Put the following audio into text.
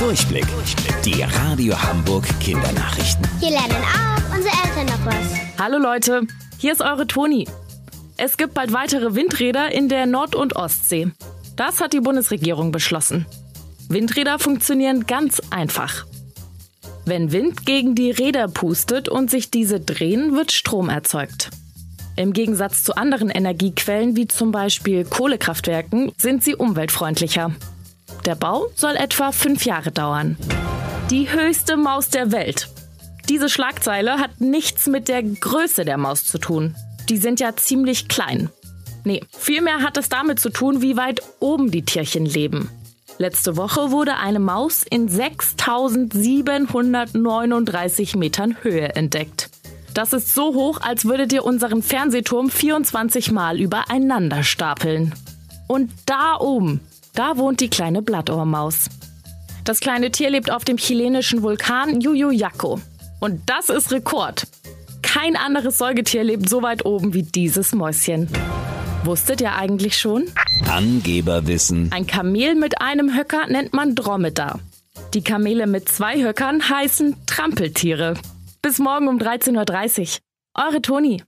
Durchblick. Die Radio Hamburg Kindernachrichten. Hier lernen auch unsere Eltern noch was. Hallo Leute, hier ist eure Toni. Es gibt bald weitere Windräder in der Nord- und Ostsee. Das hat die Bundesregierung beschlossen. Windräder funktionieren ganz einfach. Wenn Wind gegen die Räder pustet und sich diese drehen, wird Strom erzeugt. Im Gegensatz zu anderen Energiequellen wie zum Beispiel Kohlekraftwerken sind sie umweltfreundlicher. Der Bau soll etwa fünf Jahre dauern. Die höchste Maus der Welt. Diese Schlagzeile hat nichts mit der Größe der Maus zu tun. Die sind ja ziemlich klein. Nee, vielmehr hat es damit zu tun, wie weit oben die Tierchen leben. Letzte Woche wurde eine Maus in 6739 Metern Höhe entdeckt. Das ist so hoch, als würdet ihr unseren Fernsehturm 24 Mal übereinander stapeln. Und da oben, da wohnt die kleine Blattohrmaus. Das kleine Tier lebt auf dem chilenischen Vulkan Yuyuyaco. Und das ist Rekord. Kein anderes Säugetier lebt so weit oben wie dieses Mäuschen. Wusstet ihr eigentlich schon? Angeberwissen. Ein Kamel mit einem Höcker nennt man Dromedar. Die Kamele mit zwei Höckern heißen Trampeltiere. Bis morgen um 13.30 Uhr. Eure Toni.